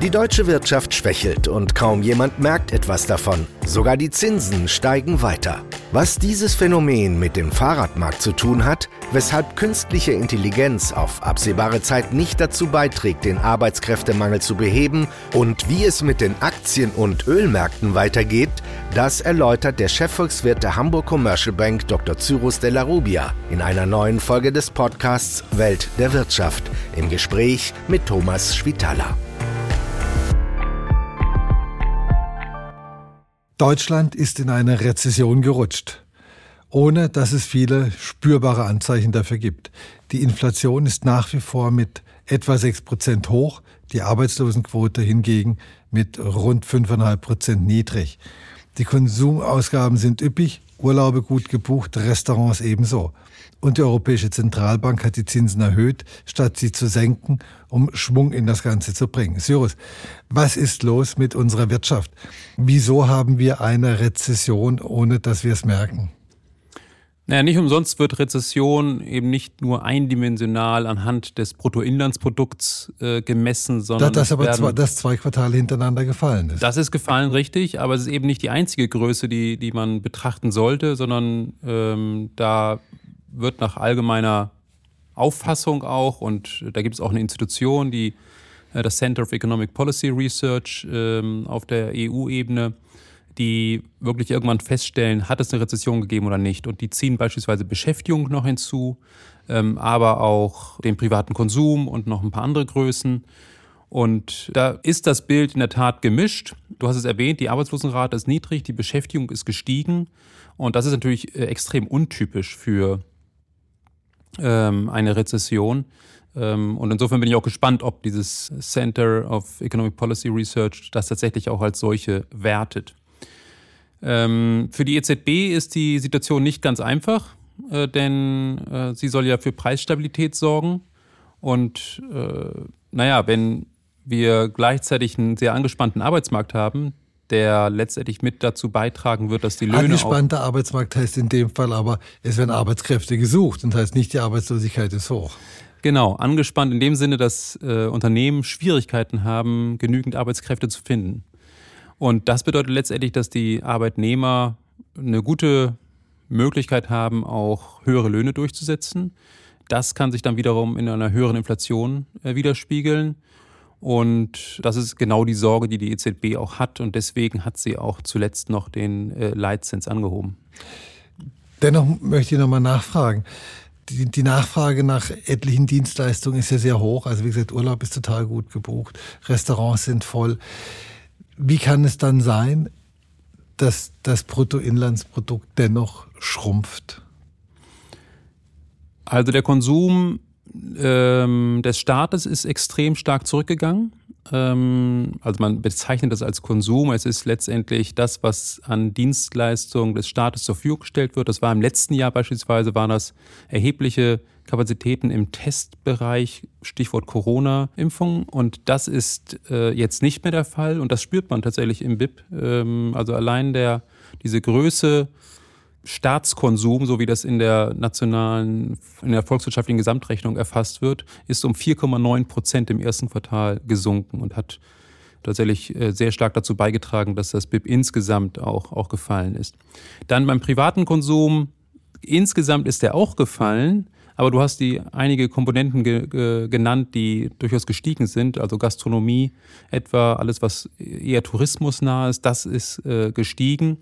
Die deutsche Wirtschaft schwächelt und kaum jemand merkt etwas davon. Sogar die Zinsen steigen weiter. Was dieses Phänomen mit dem Fahrradmarkt zu tun hat, weshalb künstliche Intelligenz auf absehbare Zeit nicht dazu beiträgt, den Arbeitskräftemangel zu beheben und wie es mit den Aktien- und Ölmärkten weitergeht, das erläutert der Chefvolkswirt der Hamburg Commercial Bank Dr. Cyrus de la Rubia in einer neuen Folge des Podcasts Welt der Wirtschaft im Gespräch mit Thomas Schwitala. Deutschland ist in eine Rezession gerutscht, ohne dass es viele spürbare Anzeichen dafür gibt. Die Inflation ist nach wie vor mit etwa 6 Prozent hoch, die Arbeitslosenquote hingegen mit rund 5,5 Prozent niedrig. Die Konsumausgaben sind üppig, Urlaube gut gebucht, Restaurants ebenso. Und die Europäische Zentralbank hat die Zinsen erhöht, statt sie zu senken, um Schwung in das Ganze zu bringen. Cyrus, was ist los mit unserer Wirtschaft? Wieso haben wir eine Rezession, ohne dass wir es merken? Naja, nicht umsonst wird Rezession eben nicht nur eindimensional anhand des Bruttoinlandsprodukts äh, gemessen, sondern. Das, das aber zwei, das zwei Quartale hintereinander gefallen ist. Das ist gefallen, richtig, aber es ist eben nicht die einzige Größe, die, die man betrachten sollte, sondern ähm, da wird nach allgemeiner Auffassung auch, und da gibt es auch eine Institution, die äh, das Center of Economic Policy Research ähm, auf der EU-Ebene, die wirklich irgendwann feststellen, hat es eine Rezession gegeben oder nicht. Und die ziehen beispielsweise Beschäftigung noch hinzu, ähm, aber auch den privaten Konsum und noch ein paar andere Größen. Und da ist das Bild in der Tat gemischt. Du hast es erwähnt, die Arbeitslosenrate ist niedrig, die Beschäftigung ist gestiegen. Und das ist natürlich äh, extrem untypisch für ähm, eine Rezession. Ähm, und insofern bin ich auch gespannt, ob dieses Center of Economic Policy Research das tatsächlich auch als solche wertet. Ähm, für die EZB ist die Situation nicht ganz einfach, äh, denn äh, sie soll ja für Preisstabilität sorgen. Und äh, naja, wenn wir gleichzeitig einen sehr angespannten Arbeitsmarkt haben, der letztendlich mit dazu beitragen wird, dass die Löhne. Angespannter Arbeitsmarkt heißt in dem Fall aber, es werden Arbeitskräfte gesucht und heißt nicht, die Arbeitslosigkeit ist hoch. Genau, angespannt in dem Sinne, dass äh, Unternehmen Schwierigkeiten haben, genügend Arbeitskräfte zu finden. Und das bedeutet letztendlich, dass die Arbeitnehmer eine gute Möglichkeit haben, auch höhere Löhne durchzusetzen. Das kann sich dann wiederum in einer höheren Inflation äh, widerspiegeln. Und das ist genau die Sorge, die die EZB auch hat. Und deswegen hat sie auch zuletzt noch den äh, Leitzins angehoben. Dennoch möchte ich nochmal nachfragen. Die, die, Nachfrage nach etlichen Dienstleistungen ist ja sehr hoch. Also wie gesagt, Urlaub ist total gut gebucht, Restaurants sind voll. Wie kann es dann sein, dass das Bruttoinlandsprodukt dennoch schrumpft? Also der Konsum ähm, des Staates ist extrem stark zurückgegangen. Ähm, also man bezeichnet das als Konsum. Es ist letztendlich das, was an Dienstleistungen des Staates zur Verfügung gestellt wird. Das war im letzten Jahr beispielsweise, waren das erhebliche Kapazitäten im Testbereich, Stichwort Corona-Impfung. Und das ist äh, jetzt nicht mehr der Fall. Und das spürt man tatsächlich im BIP. Ähm, also allein der, diese Größe Staatskonsum, so wie das in der nationalen, in der volkswirtschaftlichen Gesamtrechnung erfasst wird, ist um 4,9 Prozent im ersten Quartal gesunken und hat tatsächlich äh, sehr stark dazu beigetragen, dass das BIP insgesamt auch, auch gefallen ist. Dann beim privaten Konsum, insgesamt ist der auch gefallen, aber du hast die einige Komponenten ge, ge, genannt, die durchaus gestiegen sind. Also Gastronomie etwa, alles was eher tourismusnah ist, das ist äh, gestiegen.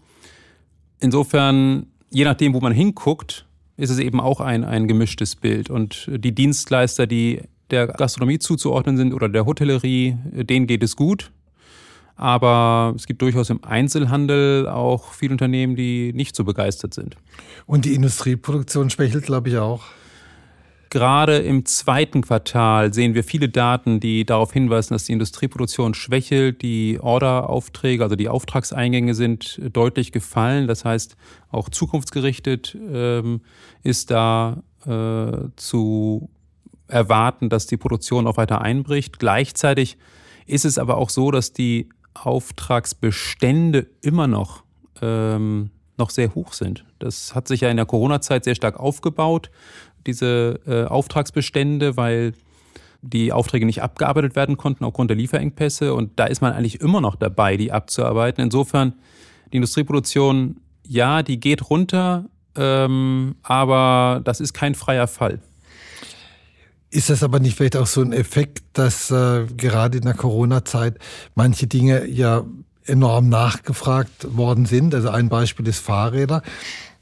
Insofern je nachdem, wo man hinguckt, ist es eben auch ein, ein gemischtes Bild. Und die Dienstleister, die der Gastronomie zuzuordnen sind oder der Hotellerie, denen geht es gut. Aber es gibt durchaus im Einzelhandel auch viele Unternehmen, die nicht so begeistert sind. Und die Industrieproduktion schwächelt, glaube ich, auch. Gerade im zweiten Quartal sehen wir viele Daten, die darauf hinweisen, dass die Industrieproduktion schwächelt, die Orderaufträge, also die Auftragseingänge sind deutlich gefallen. Das heißt, auch zukunftsgerichtet ähm, ist da äh, zu erwarten, dass die Produktion auch weiter einbricht. Gleichzeitig ist es aber auch so, dass die Auftragsbestände immer noch ähm, noch sehr hoch sind. Das hat sich ja in der Corona-Zeit sehr stark aufgebaut diese äh, Auftragsbestände, weil die Aufträge nicht abgearbeitet werden konnten aufgrund der Lieferengpässe. Und da ist man eigentlich immer noch dabei, die abzuarbeiten. Insofern, die Industrieproduktion, ja, die geht runter, ähm, aber das ist kein freier Fall. Ist das aber nicht vielleicht auch so ein Effekt, dass äh, gerade in der Corona-Zeit manche Dinge ja enorm nachgefragt worden sind? Also ein Beispiel ist Fahrräder.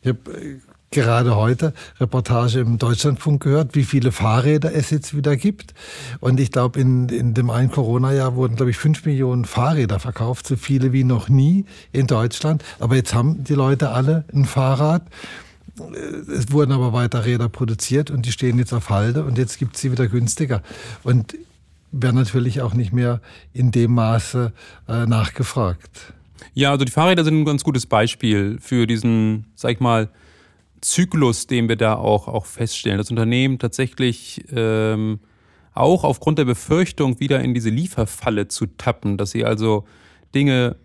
Ich habe äh, gerade heute Reportage im Deutschlandfunk gehört, wie viele Fahrräder es jetzt wieder gibt. Und ich glaube, in, in dem einen Corona-Jahr wurden, glaube ich, fünf Millionen Fahrräder verkauft, so viele wie noch nie in Deutschland. Aber jetzt haben die Leute alle ein Fahrrad. Es wurden aber weiter Räder produziert und die stehen jetzt auf Halde und jetzt gibt es sie wieder günstiger. Und werden natürlich auch nicht mehr in dem Maße äh, nachgefragt. Ja, also die Fahrräder sind ein ganz gutes Beispiel für diesen, sag ich mal, Zyklus, den wir da auch, auch feststellen. Das Unternehmen tatsächlich ähm, auch aufgrund der Befürchtung wieder in diese Lieferfalle zu tappen, dass sie also Dinge,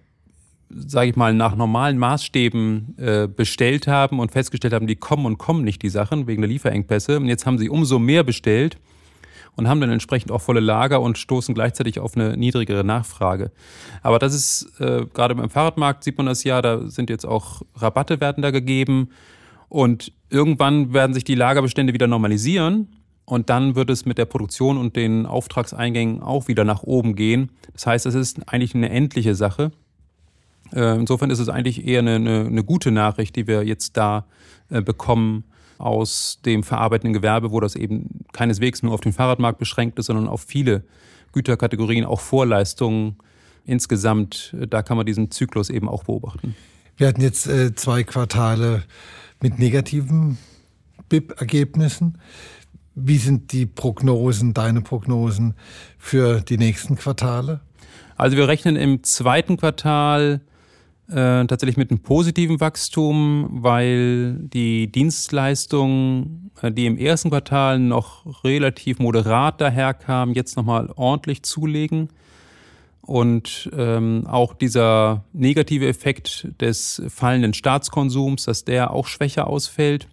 sage ich mal, nach normalen Maßstäben äh, bestellt haben und festgestellt haben, die kommen und kommen nicht, die Sachen, wegen der Lieferengpässe. Und jetzt haben sie umso mehr bestellt und haben dann entsprechend auch volle Lager und stoßen gleichzeitig auf eine niedrigere Nachfrage. Aber das ist, äh, gerade beim Fahrradmarkt sieht man das ja, da sind jetzt auch Rabatte werden da gegeben. Und irgendwann werden sich die Lagerbestände wieder normalisieren und dann wird es mit der Produktion und den Auftragseingängen auch wieder nach oben gehen. Das heißt, es ist eigentlich eine endliche Sache. Äh, insofern ist es eigentlich eher eine, eine, eine gute Nachricht, die wir jetzt da äh, bekommen aus dem verarbeitenden Gewerbe, wo das eben keineswegs nur auf den Fahrradmarkt beschränkt ist, sondern auf viele Güterkategorien, auch Vorleistungen insgesamt. Da kann man diesen Zyklus eben auch beobachten. Wir hatten jetzt äh, zwei Quartale mit negativen BIP-Ergebnissen. Wie sind die Prognosen, deine Prognosen für die nächsten Quartale? Also wir rechnen im zweiten Quartal äh, tatsächlich mit einem positiven Wachstum, weil die Dienstleistungen, äh, die im ersten Quartal noch relativ moderat daherkamen, jetzt nochmal ordentlich zulegen. Und ähm, auch dieser negative Effekt des fallenden Staatskonsums, dass der auch schwächer ausfällt.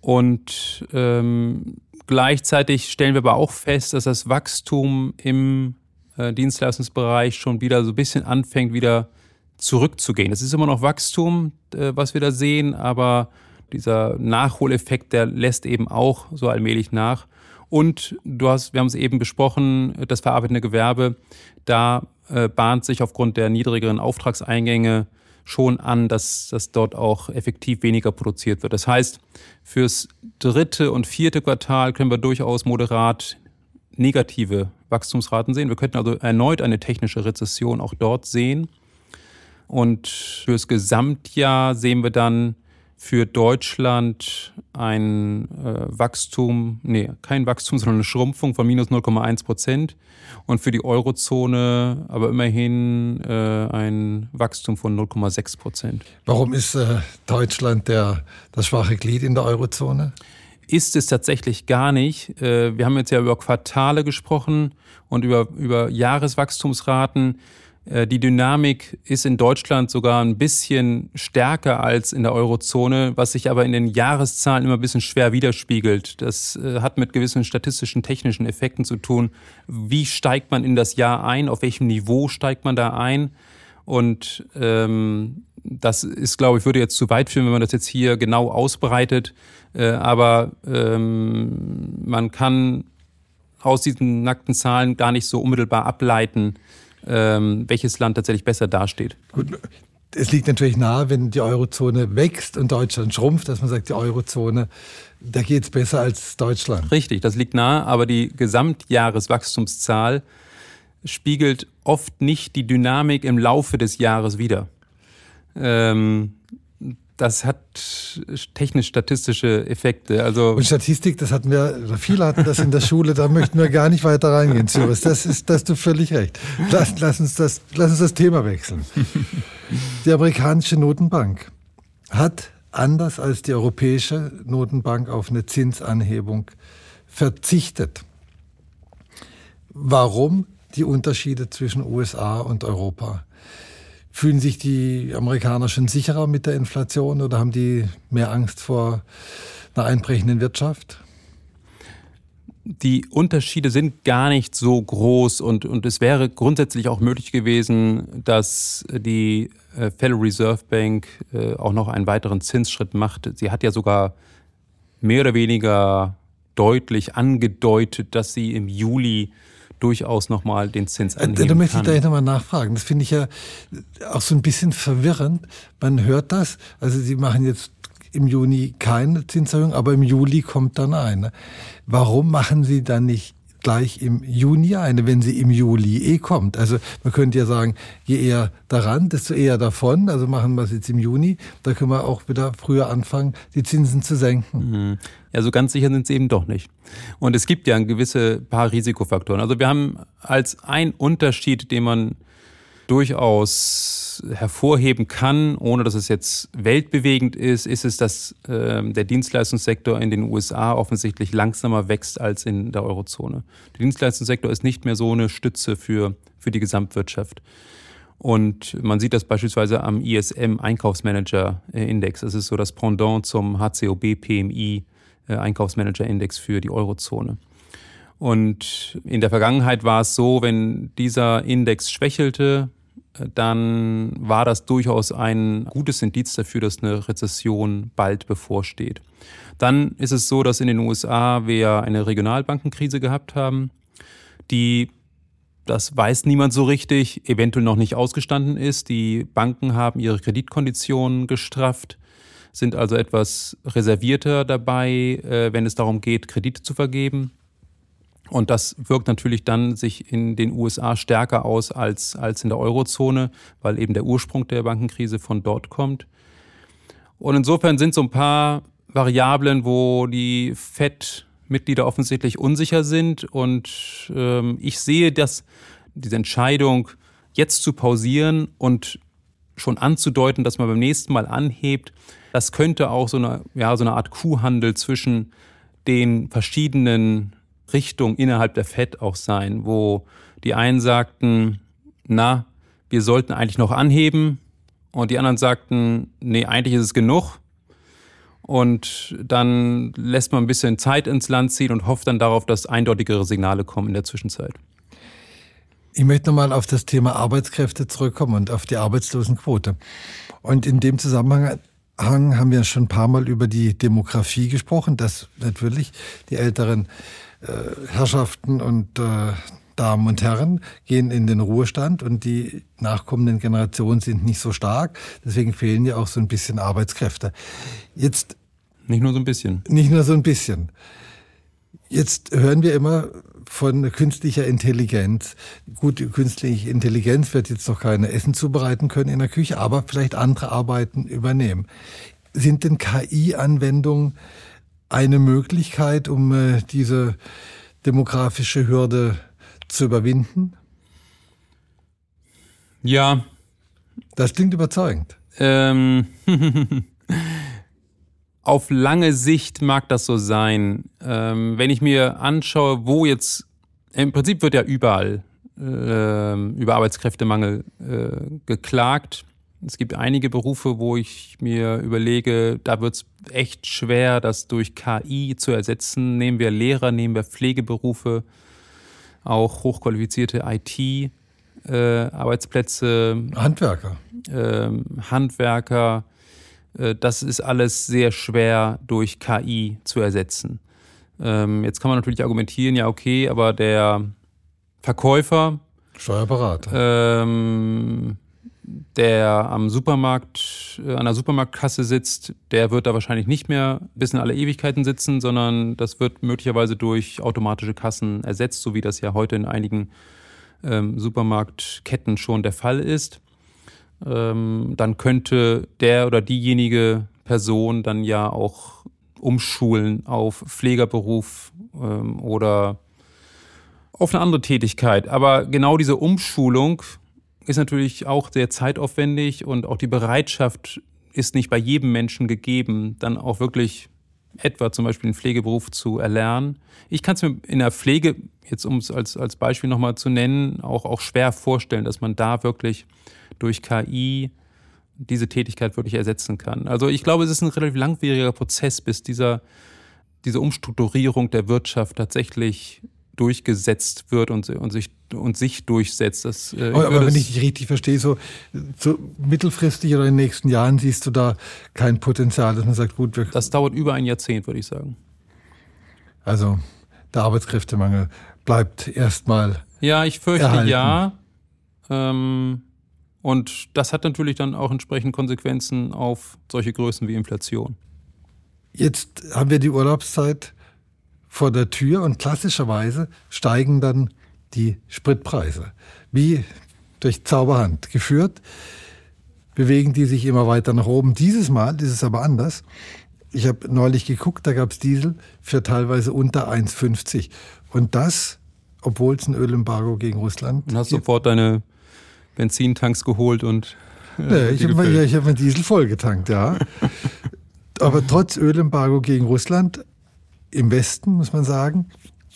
Und ähm, gleichzeitig stellen wir aber auch fest, dass das Wachstum im äh, Dienstleistungsbereich schon wieder so ein bisschen anfängt, wieder zurückzugehen. Es ist immer noch Wachstum, äh, was wir da sehen, aber dieser Nachholeffekt, der lässt eben auch so allmählich nach. Und du hast, wir haben es eben besprochen, das verarbeitende Gewerbe, da äh, bahnt sich aufgrund der niedrigeren Auftragseingänge schon an, dass, dass dort auch effektiv weniger produziert wird. Das heißt, fürs dritte und vierte Quartal können wir durchaus moderat negative Wachstumsraten sehen. Wir könnten also erneut eine technische Rezession auch dort sehen. Und fürs Gesamtjahr sehen wir dann für Deutschland ein äh, Wachstum, nee, kein Wachstum, sondern eine Schrumpfung von minus 0,1 Prozent. Und für die Eurozone aber immerhin äh, ein Wachstum von 0,6 Prozent. Warum ist äh, Deutschland der, das schwache Glied in der Eurozone? Ist es tatsächlich gar nicht. Äh, wir haben jetzt ja über Quartale gesprochen und über, über Jahreswachstumsraten. Äh, die Dynamik ist in Deutschland sogar ein bisschen stärker als in der Eurozone, was sich aber in den Jahreszahlen immer ein bisschen schwer widerspiegelt. Das äh, hat mit gewissen statistischen, technischen Effekten zu tun. Wie steigt man in das Jahr ein? Auf welchem Niveau steigt man da ein? Und ähm, das ist, glaube ich, würde jetzt zu weit führen, wenn man das jetzt hier genau ausbreitet. Äh, aber ähm, man kann aus diesen nackten Zahlen gar nicht so unmittelbar ableiten, ähm, welches Land tatsächlich besser dasteht. Gut. Es liegt natürlich nahe, wenn die Eurozone wächst und Deutschland schrumpft, dass man sagt, die Eurozone, da geht es besser als Deutschland. Richtig, das liegt nahe, aber die Gesamtjahreswachstumszahl spiegelt oft nicht die Dynamik im Laufe des Jahres wider. Ähm, das hat technisch-statistische Effekte. Also und Statistik, das hatten wir, viele hatten das in der Schule, da möchten wir gar nicht weiter reingehen, Cyrus. Das ist, da hast du völlig recht. Lass, lass, uns das, lass uns das Thema wechseln. Die amerikanische Notenbank hat anders als die europäische Notenbank auf eine Zinsanhebung verzichtet. Warum die Unterschiede zwischen USA und Europa? Fühlen sich die Amerikaner schon sicherer mit der Inflation oder haben die mehr Angst vor einer einbrechenden Wirtschaft? die Unterschiede sind gar nicht so groß und, und es wäre grundsätzlich auch möglich gewesen, dass die äh, Federal Reserve Bank äh, auch noch einen weiteren Zinsschritt macht. Sie hat ja sogar mehr oder weniger deutlich angedeutet, dass sie im Juli durchaus nochmal den Zins anheben kann. Da möchte ich da nochmal nachfragen. Das finde ich ja auch so ein bisschen verwirrend. Man hört das, also Sie machen jetzt im Juni keine Zinserhöhung, aber im Juli kommt dann eine. Warum machen Sie dann nicht gleich im Juni eine, wenn sie im Juli eh kommt. Also man könnte ja sagen, je eher daran, desto eher davon. Also machen wir es jetzt im Juni. Da können wir auch wieder früher anfangen, die Zinsen zu senken. Ja, so ganz sicher sind sie eben doch nicht. Und es gibt ja ein gewisse paar Risikofaktoren. Also wir haben als ein Unterschied, den man durchaus hervorheben kann, ohne dass es jetzt weltbewegend ist, ist es, dass äh, der Dienstleistungssektor in den USA offensichtlich langsamer wächst als in der Eurozone. Der Dienstleistungssektor ist nicht mehr so eine Stütze für, für die Gesamtwirtschaft. Und man sieht das beispielsweise am ISM Einkaufsmanager Index. Das ist so das Pendant zum HCOB PMI äh, Einkaufsmanager Index für die Eurozone. Und in der Vergangenheit war es so, wenn dieser Index schwächelte, dann war das durchaus ein gutes Indiz dafür, dass eine Rezession bald bevorsteht. Dann ist es so, dass in den USA wir eine Regionalbankenkrise gehabt haben, die, das weiß niemand so richtig, eventuell noch nicht ausgestanden ist. Die Banken haben ihre Kreditkonditionen gestrafft, sind also etwas reservierter dabei, äh, wenn es darum geht, Kredite zu vergeben. Und das wirkt natürlich dann sich in den USA stärker aus als, als in der Eurozone, weil eben der Ursprung der Bankenkrise von dort kommt. Und insofern sind so ein paar Variablen, wo die FED-Mitglieder offensichtlich unsicher sind. Und ähm, ich sehe, dass diese Entscheidung, jetzt zu pausieren und schon anzudeuten, dass man beim nächsten Mal anhebt, das könnte auch so eine, ja, so eine Art Kuhhandel zwischen den verschiedenen Richtung innerhalb der FED auch sein, wo die einen sagten, na, wir sollten eigentlich noch anheben und die anderen sagten, nee, eigentlich ist es genug. Und dann lässt man ein bisschen Zeit ins Land ziehen und hofft dann darauf, dass eindeutigere Signale kommen in der Zwischenzeit. Ich möchte nochmal auf das Thema Arbeitskräfte zurückkommen und auf die Arbeitslosenquote. Und in dem Zusammenhang haben wir schon ein paar Mal über die Demografie gesprochen, dass natürlich die älteren äh, Herrschaften und äh, Damen und Herren gehen in den Ruhestand und die nachkommenden Generationen sind nicht so stark. Deswegen fehlen ja auch so ein bisschen Arbeitskräfte. Jetzt. Nicht nur so ein bisschen. Nicht nur so ein bisschen. Jetzt hören wir immer von künstlicher Intelligenz. Gut, künstliche Intelligenz wird jetzt noch keine Essen zubereiten können in der Küche, aber vielleicht andere Arbeiten übernehmen. Sind denn KI-Anwendungen eine Möglichkeit, um äh, diese demografische Hürde zu überwinden? Ja. Das klingt überzeugend. Ähm, auf lange Sicht mag das so sein. Ähm, wenn ich mir anschaue, wo jetzt, im Prinzip wird ja überall äh, über Arbeitskräftemangel äh, geklagt. Es gibt einige Berufe, wo ich mir überlege, da wird es echt schwer, das durch KI zu ersetzen. Nehmen wir Lehrer, nehmen wir Pflegeberufe, auch hochqualifizierte IT-Arbeitsplätze. Äh, Handwerker. Äh, Handwerker. Äh, das ist alles sehr schwer durch KI zu ersetzen. Ähm, jetzt kann man natürlich argumentieren, ja, okay, aber der Verkäufer. Steuerberater. Ähm, der am Supermarkt, äh, an der Supermarktkasse sitzt, der wird da wahrscheinlich nicht mehr bis in alle Ewigkeiten sitzen, sondern das wird möglicherweise durch automatische Kassen ersetzt, so wie das ja heute in einigen ähm, Supermarktketten schon der Fall ist. Ähm, dann könnte der oder diejenige Person dann ja auch umschulen auf Pflegerberuf ähm, oder auf eine andere Tätigkeit. Aber genau diese Umschulung ist natürlich auch sehr zeitaufwendig und auch die Bereitschaft ist nicht bei jedem Menschen gegeben, dann auch wirklich etwa zum Beispiel einen Pflegeberuf zu erlernen. Ich kann es mir in der Pflege, jetzt um es als, als Beispiel nochmal zu nennen, auch, auch schwer vorstellen, dass man da wirklich durch KI diese Tätigkeit wirklich ersetzen kann. Also ich glaube, es ist ein relativ langwieriger Prozess, bis dieser diese Umstrukturierung der Wirtschaft tatsächlich durchgesetzt wird und, und, sich, und sich durchsetzt. Das, äh, aber, aber wenn ich dich richtig verstehe, so, so mittelfristig oder in den nächsten Jahren siehst du da kein Potenzial, dass man sagt, gut, wir Das dauert über ein Jahrzehnt, würde ich sagen. Also der Arbeitskräftemangel bleibt erstmal. Ja, ich fürchte erhalten. ja. Ähm, und das hat natürlich dann auch entsprechend Konsequenzen auf solche Größen wie Inflation. Jetzt haben wir die Urlaubszeit vor der Tür und klassischerweise steigen dann die Spritpreise. Wie durch Zauberhand geführt, bewegen die sich immer weiter nach oben. Dieses Mal ist es aber anders. Ich habe neulich geguckt, da gab es Diesel für teilweise unter 1,50. Und das, obwohl es ein Ölembargo gegen Russland Und hast gibt. sofort deine Benzintanks geholt und. Äh, nee, ich habe ja, hab meinen Diesel vollgetankt, ja. aber trotz Ölembargo gegen Russland im Westen, muss man sagen.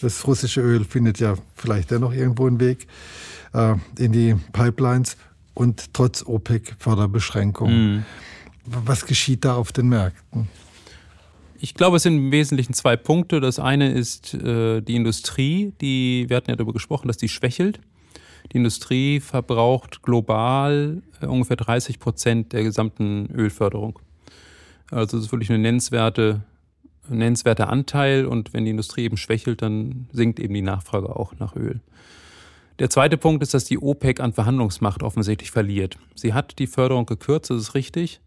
Das russische Öl findet ja vielleicht dennoch irgendwo einen Weg äh, in die Pipelines und trotz OPEC-Förderbeschränkungen. Mm. Was geschieht da auf den Märkten? Ich glaube, es sind im Wesentlichen zwei Punkte. Das eine ist äh, die Industrie, die, wir hatten ja darüber gesprochen, dass die schwächelt. Die Industrie verbraucht global äh, ungefähr 30 Prozent der gesamten Ölförderung. Also das ist wirklich eine nennenswerte nennenswerter Anteil und wenn die Industrie eben schwächelt, dann sinkt eben die Nachfrage auch nach Öl. Der zweite Punkt ist, dass die OPEC an Verhandlungsmacht offensichtlich verliert. Sie hat die Förderung gekürzt, das ist richtig.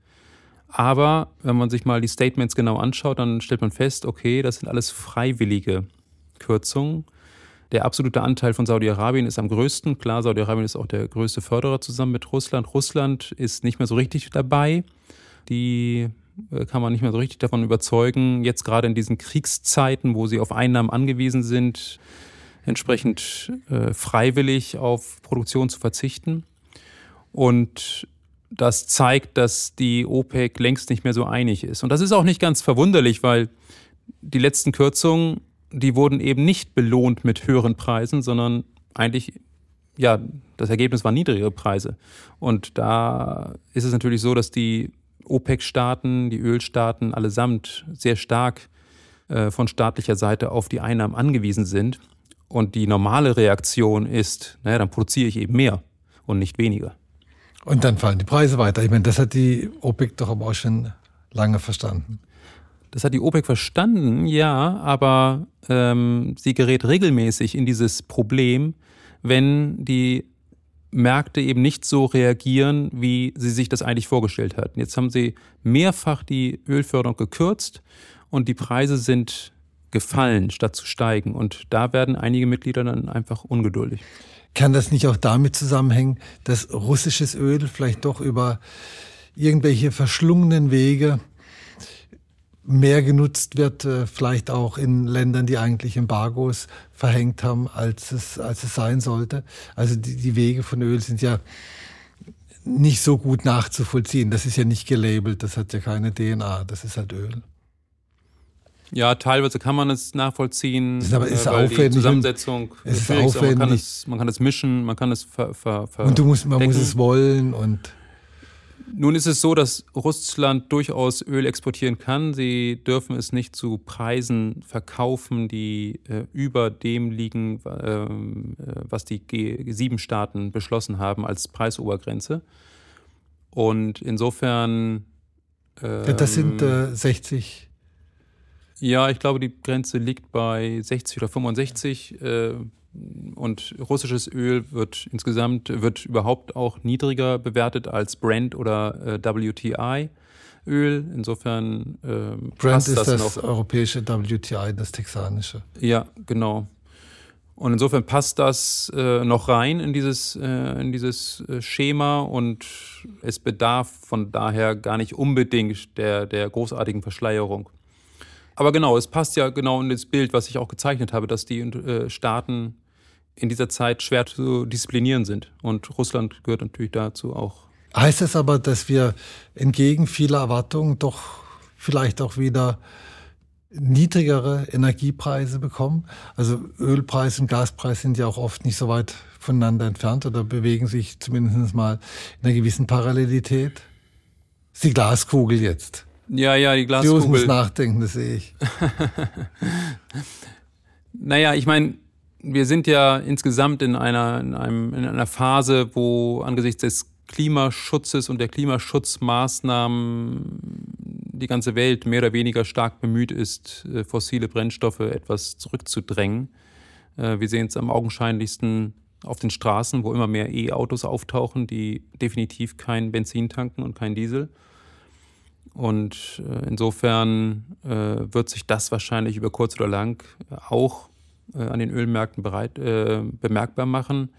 Aber wenn man sich mal die Statements genau anschaut, dann stellt man fest, okay, das sind alles freiwillige Kürzungen. Der absolute Anteil von Saudi-Arabien ist am größten. Klar, Saudi-Arabien ist auch der größte Förderer zusammen mit Russland. Russland ist nicht mehr so richtig dabei. Die kann man nicht mehr so richtig davon überzeugen, jetzt gerade in diesen Kriegszeiten, wo sie auf Einnahmen angewiesen sind, entsprechend äh, freiwillig auf Produktion zu verzichten. Und das zeigt, dass die OPEC längst nicht mehr so einig ist. Und das ist auch nicht ganz verwunderlich, weil die letzten Kürzungen, die wurden eben nicht belohnt mit höheren Preisen, sondern eigentlich, ja, das Ergebnis waren niedrigere Preise. Und da ist es natürlich so, dass die OPEC-Staaten, die Ölstaaten allesamt sehr stark äh, von staatlicher Seite auf die Einnahmen angewiesen sind. Und die normale Reaktion ist, naja, dann produziere ich eben mehr und nicht weniger. Und dann fallen die Preise weiter. Ich meine, das hat die OPEC doch aber auch schon lange verstanden. Das hat die OPEC verstanden, ja, aber ähm, sie gerät regelmäßig in dieses Problem, wenn die Märkte eben nicht so reagieren, wie sie sich das eigentlich vorgestellt hatten. Jetzt haben sie mehrfach die Ölförderung gekürzt und die Preise sind gefallen, statt zu steigen. Und da werden einige Mitglieder dann einfach ungeduldig. Kann das nicht auch damit zusammenhängen, dass russisches Öl vielleicht doch über irgendwelche verschlungenen Wege mehr genutzt wird, äh, vielleicht auch in Ländern, die eigentlich Embargos verhängt haben, als es, als es sein sollte. Also die, die Wege von Öl sind ja nicht so gut nachzuvollziehen. Das ist ja nicht gelabelt, das hat ja keine DNA, das ist halt Öl. Ja, teilweise kann man es nachvollziehen. Ist aber ist äh, aufwendig. Die Zusammensetzung ist, ist aufwendig. Man kann, es, man kann es mischen, man kann es ver, ver, ver Und du musst, man muss es wollen und nun ist es so, dass Russland durchaus Öl exportieren kann. Sie dürfen es nicht zu Preisen verkaufen, die äh, über dem liegen, ähm, äh, was die G7-Staaten beschlossen haben als Preisobergrenze. Und insofern. Ähm, das sind äh, 60. Ja, ich glaube, die Grenze liegt bei 60 oder 65. Und russisches Öl wird insgesamt, wird überhaupt auch niedriger bewertet als Brent oder äh, WTI. Öl. Insofern ähm, Brent ist das, das europäische WTI, das texanische. Ja, genau. Und insofern passt das äh, noch rein in dieses, äh, in dieses äh, Schema und es bedarf von daher gar nicht unbedingt der, der großartigen Verschleierung. Aber genau, es passt ja genau in das Bild, was ich auch gezeichnet habe, dass die äh, Staaten in dieser Zeit schwer zu disziplinieren sind. Und Russland gehört natürlich dazu auch. Heißt es aber, dass wir entgegen vieler Erwartungen doch vielleicht auch wieder niedrigere Energiepreise bekommen? Also Ölpreis und Gaspreis sind ja auch oft nicht so weit voneinander entfernt oder bewegen sich zumindest mal in einer gewissen Parallelität. ist die Glaskugel jetzt. Ja, ja, die Glaskugel. Jus muss nachdenken, das sehe ich. naja, ich meine, wir sind ja insgesamt in einer, in, einem, in einer Phase, wo angesichts des Klimaschutzes und der Klimaschutzmaßnahmen die ganze Welt mehr oder weniger stark bemüht ist, äh, fossile Brennstoffe etwas zurückzudrängen. Äh, wir sehen es am augenscheinlichsten auf den Straßen, wo immer mehr E-Autos auftauchen, die definitiv kein Benzin tanken und kein Diesel. Und äh, insofern wird sich das wahrscheinlich über kurz oder lang auch an den Ölmärkten bereit, bemerkbar machen.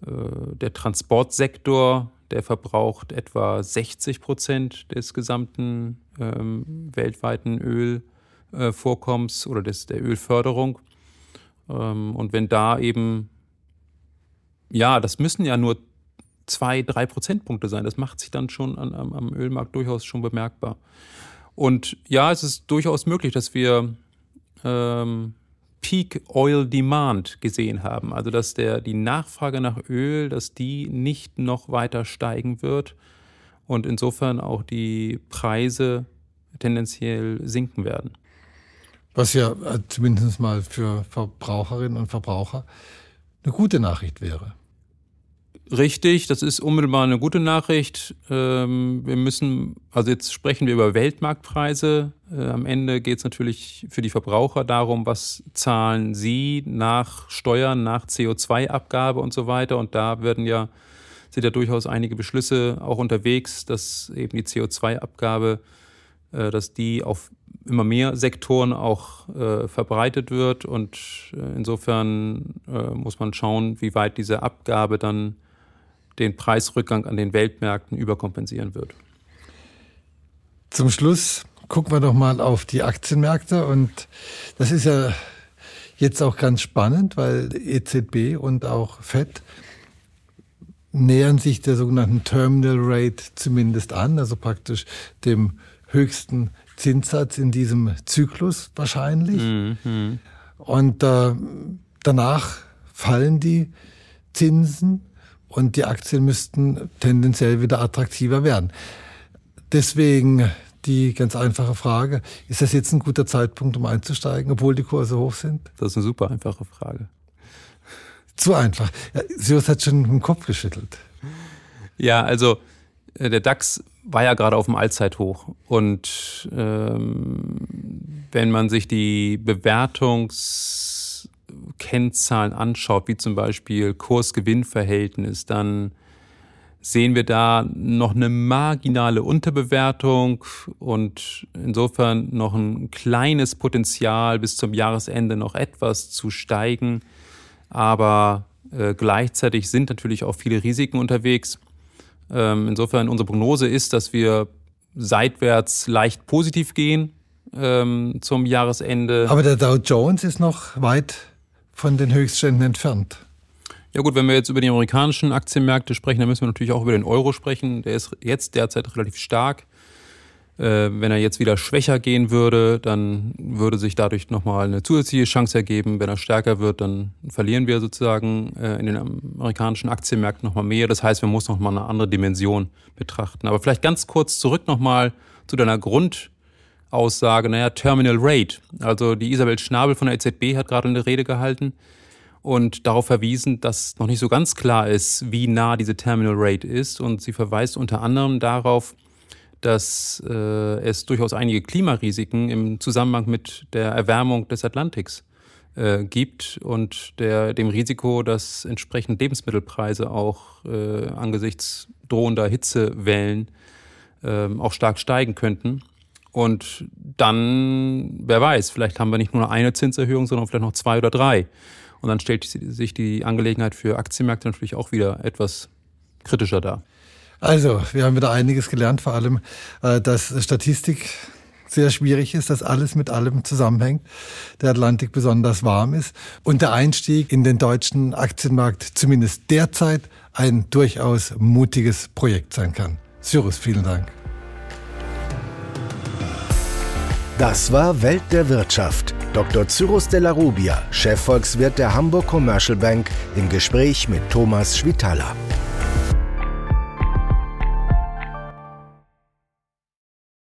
der Transportsektor der verbraucht etwa 60 Prozent des gesamten ähm, weltweiten Ölvorkommens äh, oder des, der Ölförderung. Ähm, und wenn da eben, ja, das müssen ja nur zwei, drei Prozentpunkte sein. Das macht sich dann schon an, am, am Ölmarkt durchaus schon bemerkbar. Und ja, es ist durchaus möglich, dass wir ähm, Peak Oil Demand gesehen haben. Also dass der, die Nachfrage nach Öl, dass die nicht noch weiter steigen wird und insofern auch die Preise tendenziell sinken werden. Was ja äh, zumindest mal für Verbraucherinnen und Verbraucher eine gute Nachricht wäre. Richtig, das ist unmittelbar eine gute Nachricht. Ähm, wir müssen, also jetzt sprechen wir über Weltmarktpreise. Äh, am Ende geht es natürlich für die Verbraucher darum, was zahlen sie nach Steuern, nach CO2-Abgabe und so weiter. Und da werden ja, sind ja durchaus einige Beschlüsse auch unterwegs, dass eben die CO2-Abgabe, äh, dass die auf immer mehr Sektoren auch äh, verbreitet wird. Und insofern muss man schauen, wie weit diese Abgabe dann den Preisrückgang an den Weltmärkten überkompensieren wird. Zum Schluss gucken wir doch mal auf die Aktienmärkte und das ist ja jetzt auch ganz spannend, weil EZB und auch FED nähern sich der sogenannten Terminal Rate zumindest an, also praktisch dem höchsten Zinssatz in diesem Zyklus wahrscheinlich. Mhm. Und äh, danach fallen die Zinsen und die Aktien müssten tendenziell wieder attraktiver werden. Deswegen die ganz einfache Frage, ist das jetzt ein guter Zeitpunkt, um einzusteigen, obwohl die Kurse hoch sind? Das ist eine super einfache Frage. Zu einfach. Ja, Sios hat schon den Kopf geschüttelt. Ja, also äh, der DAX war ja gerade auf dem Allzeithoch. Und ähm, wenn man sich die Bewertungs Kennzahlen anschaut, wie zum Beispiel Kurs-Gewinn-Verhältnis, dann sehen wir da noch eine marginale Unterbewertung und insofern noch ein kleines Potenzial bis zum Jahresende noch etwas zu steigen. Aber äh, gleichzeitig sind natürlich auch viele Risiken unterwegs. Ähm, insofern unsere Prognose ist, dass wir seitwärts leicht positiv gehen ähm, zum Jahresende. Aber der Dow Jones ist noch weit von den Höchstständen entfernt. Ja gut, wenn wir jetzt über die amerikanischen Aktienmärkte sprechen, dann müssen wir natürlich auch über den Euro sprechen. Der ist jetzt derzeit relativ stark. Äh, wenn er jetzt wieder schwächer gehen würde, dann würde sich dadurch nochmal eine zusätzliche Chance ergeben. Wenn er stärker wird, dann verlieren wir sozusagen äh, in den amerikanischen Aktienmärkten nochmal mehr. Das heißt, wir müssen nochmal eine andere Dimension betrachten. Aber vielleicht ganz kurz zurück nochmal zu deiner Grund- Aussage, naja, Terminal Rate. Also die Isabel Schnabel von der EZB hat gerade eine Rede gehalten und darauf verwiesen, dass noch nicht so ganz klar ist, wie nah diese Terminal Rate ist. Und sie verweist unter anderem darauf, dass äh, es durchaus einige Klimarisiken im Zusammenhang mit der Erwärmung des Atlantiks äh, gibt und der, dem Risiko, dass entsprechend Lebensmittelpreise auch äh, angesichts drohender Hitzewellen äh, auch stark steigen könnten. Und dann, wer weiß, vielleicht haben wir nicht nur eine Zinserhöhung, sondern vielleicht noch zwei oder drei. Und dann stellt sich die Angelegenheit für Aktienmärkte natürlich auch wieder etwas kritischer dar. Also, wir haben wieder einiges gelernt, vor allem, äh, dass Statistik sehr schwierig ist, dass alles mit allem zusammenhängt, der Atlantik besonders warm ist und der Einstieg in den deutschen Aktienmarkt zumindest derzeit ein durchaus mutiges Projekt sein kann. Cyrus, vielen Dank. Das war Welt der Wirtschaft. Dr. Cyrus de la Rubia, Chefvolkswirt der Hamburg Commercial Bank, im Gespräch mit Thomas Schwitala.